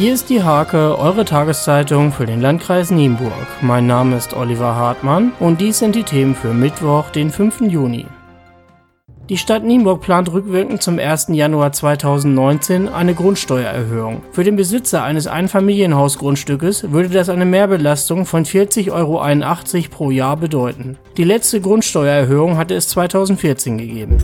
Hier ist die Hake, eure Tageszeitung für den Landkreis Nienburg. Mein Name ist Oliver Hartmann und dies sind die Themen für Mittwoch, den 5. Juni. Die Stadt Nienburg plant rückwirkend zum 1. Januar 2019 eine Grundsteuererhöhung. Für den Besitzer eines Einfamilienhausgrundstückes würde das eine Mehrbelastung von 40,81 Euro pro Jahr bedeuten. Die letzte Grundsteuererhöhung hatte es 2014 gegeben.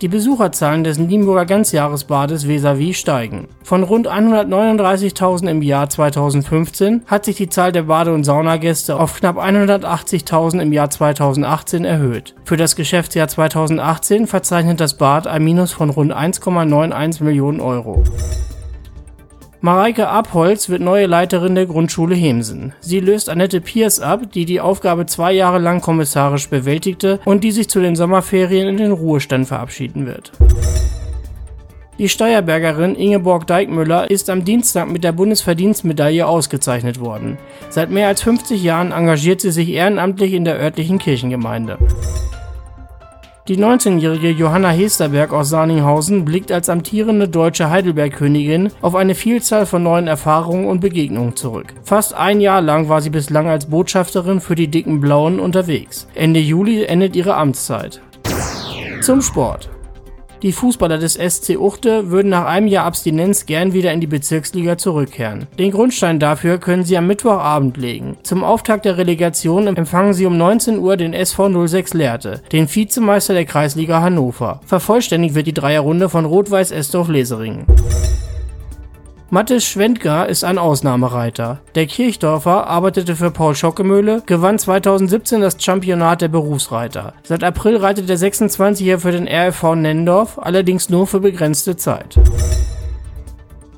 Die Besucherzahlen des Nienburger Ganzjahresbades Vis-à-vis steigen. Von rund 139.000 im Jahr 2015 hat sich die Zahl der Bade- und Saunagäste auf knapp 180.000 im Jahr 2018 erhöht. Für das Geschäftsjahr 2018 verzeichnet das Bad ein Minus von rund 1,91 Millionen Euro. Mareike Abholz wird neue Leiterin der Grundschule Hemsen. Sie löst Annette Piers ab, die die Aufgabe zwei Jahre lang kommissarisch bewältigte und die sich zu den Sommerferien in den Ruhestand verabschieden wird. Die Steuerbergerin Ingeborg Deikmüller ist am Dienstag mit der Bundesverdienstmedaille ausgezeichnet worden. Seit mehr als 50 Jahren engagiert sie sich ehrenamtlich in der örtlichen Kirchengemeinde. Die 19-jährige Johanna Hesterberg aus Sarninghausen blickt als amtierende deutsche Heidelberg-Königin auf eine Vielzahl von neuen Erfahrungen und Begegnungen zurück. Fast ein Jahr lang war sie bislang als Botschafterin für die dicken Blauen unterwegs. Ende Juli endet ihre Amtszeit. Zum Sport. Die Fußballer des SC Uchte würden nach einem Jahr Abstinenz gern wieder in die Bezirksliga zurückkehren. Den Grundstein dafür können sie am Mittwochabend legen. Zum Auftakt der Relegation empfangen sie um 19 Uhr den SV 06 Lehrte, den Vizemeister der Kreisliga Hannover. Vervollständigt wird die Dreierrunde von Rot-Weiß Estorf Leseringen. Mathis Schwendger ist ein Ausnahmereiter. Der Kirchdorfer arbeitete für Paul Schockemöhle, gewann 2017 das Championat der Berufsreiter. Seit April reitet der 26er für den RFV Nendorf, allerdings nur für begrenzte Zeit.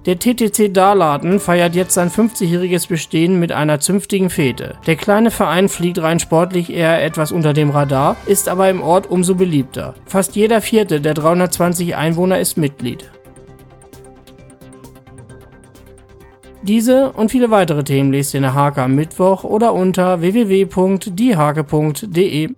Der TTC Darladen feiert jetzt sein 50-jähriges Bestehen mit einer zünftigen Fete. Der kleine Verein fliegt rein sportlich eher etwas unter dem Radar, ist aber im Ort umso beliebter. Fast jeder vierte der 320 Einwohner ist Mitglied. Diese und viele weitere Themen lest ihr in der Hake am Mittwoch oder unter www.diehake.de.